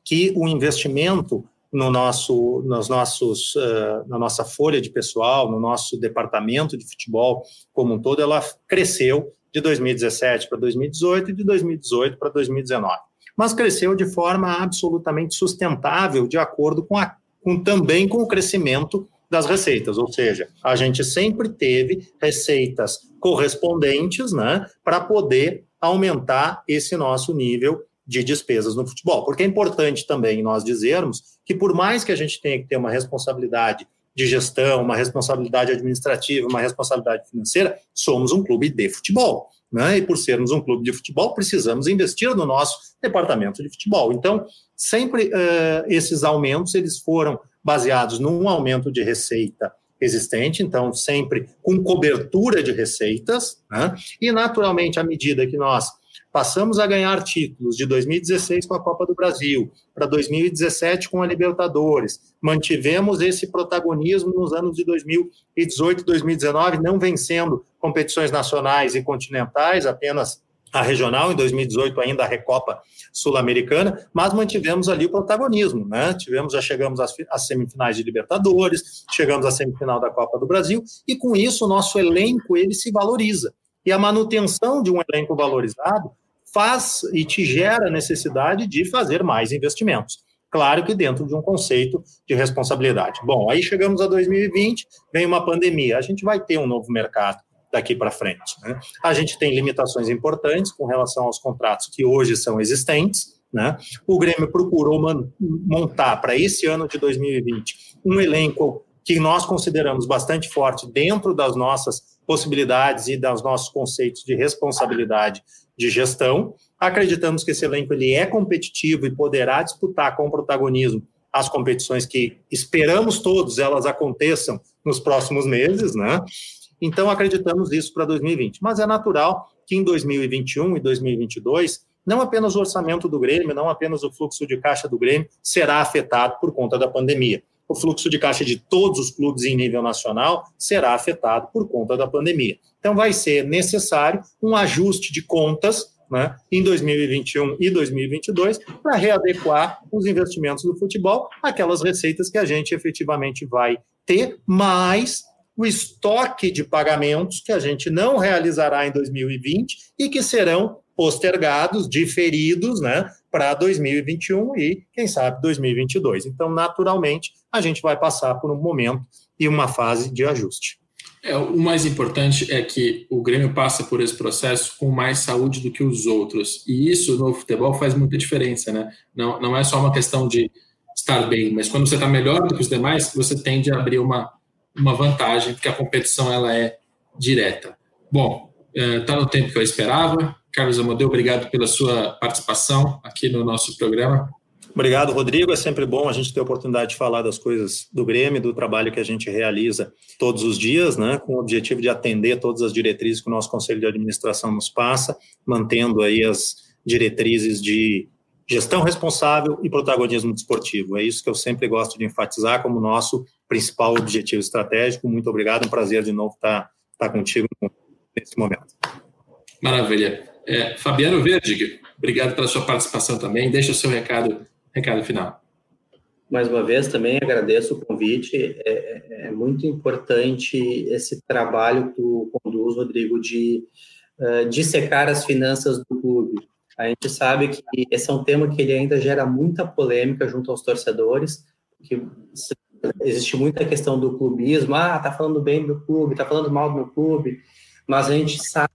que o investimento no nosso, nos nossos, uh, na nossa folha de pessoal, no nosso departamento de futebol como um todo, ela cresceu de 2017 para 2018 e de 2018 para 2019. Mas cresceu de forma absolutamente sustentável, de acordo com, a, com também com o crescimento das receitas, ou seja, a gente sempre teve receitas correspondentes, né, para poder aumentar esse nosso nível de despesas no futebol. Porque é importante também nós dizermos que por mais que a gente tenha que ter uma responsabilidade de gestão, uma responsabilidade administrativa, uma responsabilidade financeira, somos um clube de futebol. Né? E por sermos um clube de futebol, precisamos investir no nosso departamento de futebol. Então, sempre uh, esses aumentos eles foram baseados num aumento de receita existente, então sempre com cobertura de receitas, né? e naturalmente à medida que nós Passamos a ganhar títulos de 2016 com a Copa do Brasil, para 2017 com a Libertadores. Mantivemos esse protagonismo nos anos de 2018 e 2019, não vencendo competições nacionais e continentais, apenas a regional, em 2018 ainda a Recopa Sul-Americana, mas mantivemos ali o protagonismo, né? Tivemos, já chegamos às, às, semifinais de Libertadores, chegamos à semifinal da Copa do Brasil, e com isso o nosso elenco ele se valoriza. E a manutenção de um elenco valorizado faz e te gera a necessidade de fazer mais investimentos. Claro que dentro de um conceito de responsabilidade. Bom, aí chegamos a 2020, vem uma pandemia, a gente vai ter um novo mercado daqui para frente. Né? A gente tem limitações importantes com relação aos contratos que hoje são existentes. Né? O Grêmio procurou montar para esse ano de 2020 um elenco que nós consideramos bastante forte dentro das nossas possibilidades e dos nossos conceitos de responsabilidade de gestão. Acreditamos que esse elenco ele é competitivo e poderá disputar com protagonismo as competições que esperamos todos elas aconteçam nos próximos meses, né? Então acreditamos isso para 2020. Mas é natural que em 2021 e 2022 não apenas o orçamento do Grêmio, não apenas o fluxo de caixa do Grêmio será afetado por conta da pandemia. O fluxo de caixa de todos os clubes em nível nacional será afetado por conta da pandemia. Então, vai ser necessário um ajuste de contas né, em 2021 e 2022 para readequar os investimentos do futebol àquelas receitas que a gente efetivamente vai ter, mais o estoque de pagamentos que a gente não realizará em 2020 e que serão postergados, diferidos, né, para 2021 e, quem sabe, 2022. Então, naturalmente, a gente vai passar por um momento e uma fase de ajuste. É, o mais importante é que o Grêmio passa por esse processo com mais saúde do que os outros. E isso no futebol faz muita diferença, né? Não, não é só uma questão de estar bem, mas quando você está melhor do que os demais, você tende a abrir uma, uma vantagem, porque a competição ela é direta. Bom, está é, no tempo que eu esperava. Carlos Amadeu, obrigado pela sua participação aqui no nosso programa. Obrigado, Rodrigo. É sempre bom a gente ter a oportunidade de falar das coisas do Grêmio, do trabalho que a gente realiza todos os dias, né, com o objetivo de atender todas as diretrizes que o nosso Conselho de Administração nos passa, mantendo aí as diretrizes de gestão responsável e protagonismo desportivo. É isso que eu sempre gosto de enfatizar como nosso principal objetivo estratégico. Muito obrigado, é um prazer de novo estar, estar contigo nesse momento. Maravilha. É, Fabiano Verdig, obrigado pela sua participação também. Deixa o seu recado recado final. Mais uma vez, também agradeço o convite. É, é, é muito importante esse trabalho que tu conduz, Rodrigo, de uh, dissecar as finanças do clube. A gente sabe que esse é um tema que ele ainda gera muita polêmica junto aos torcedores, que existe muita questão do clubismo. Ah, tá falando bem do clube, tá falando mal do meu clube. Mas a gente sabe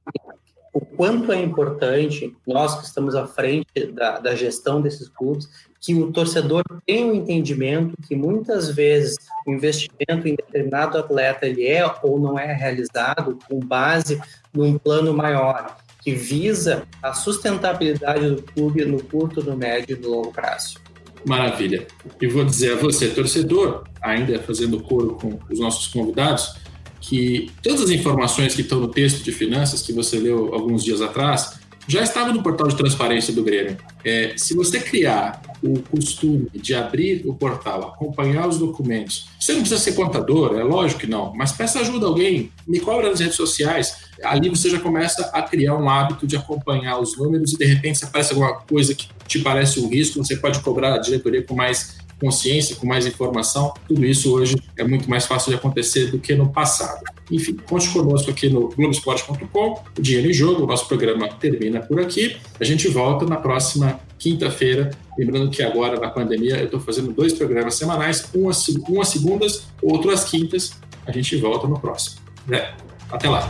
o quanto é importante, nós que estamos à frente da, da gestão desses clubes, que o torcedor tenha um entendimento que muitas vezes o investimento em determinado atleta ele é ou não é realizado com base num plano maior, que visa a sustentabilidade do clube no curto, no médio e no longo prazo. Maravilha. E vou dizer a você, torcedor, ainda fazendo coro com os nossos convidados, que todas as informações que estão no texto de finanças que você leu alguns dias atrás já estavam no portal de transparência do Grêmio. É, se você criar o costume de abrir o portal, acompanhar os documentos, você não precisa ser contador, é lógico que não, mas peça ajuda a alguém, me cobra nas redes sociais. Ali você já começa a criar um hábito de acompanhar os números e de repente se aparece alguma coisa que te parece um risco, você pode cobrar a diretoria com mais consciência, com mais informação, tudo isso hoje é muito mais fácil de acontecer do que no passado. Enfim, conte conosco aqui no Globoesporte.com, o Dinheiro em Jogo, o nosso programa termina por aqui. A gente volta na próxima quinta-feira. Lembrando que agora, na pandemia, eu estou fazendo dois programas semanais, um às, um segundas, outro às quintas. A gente volta no próximo. É, até lá.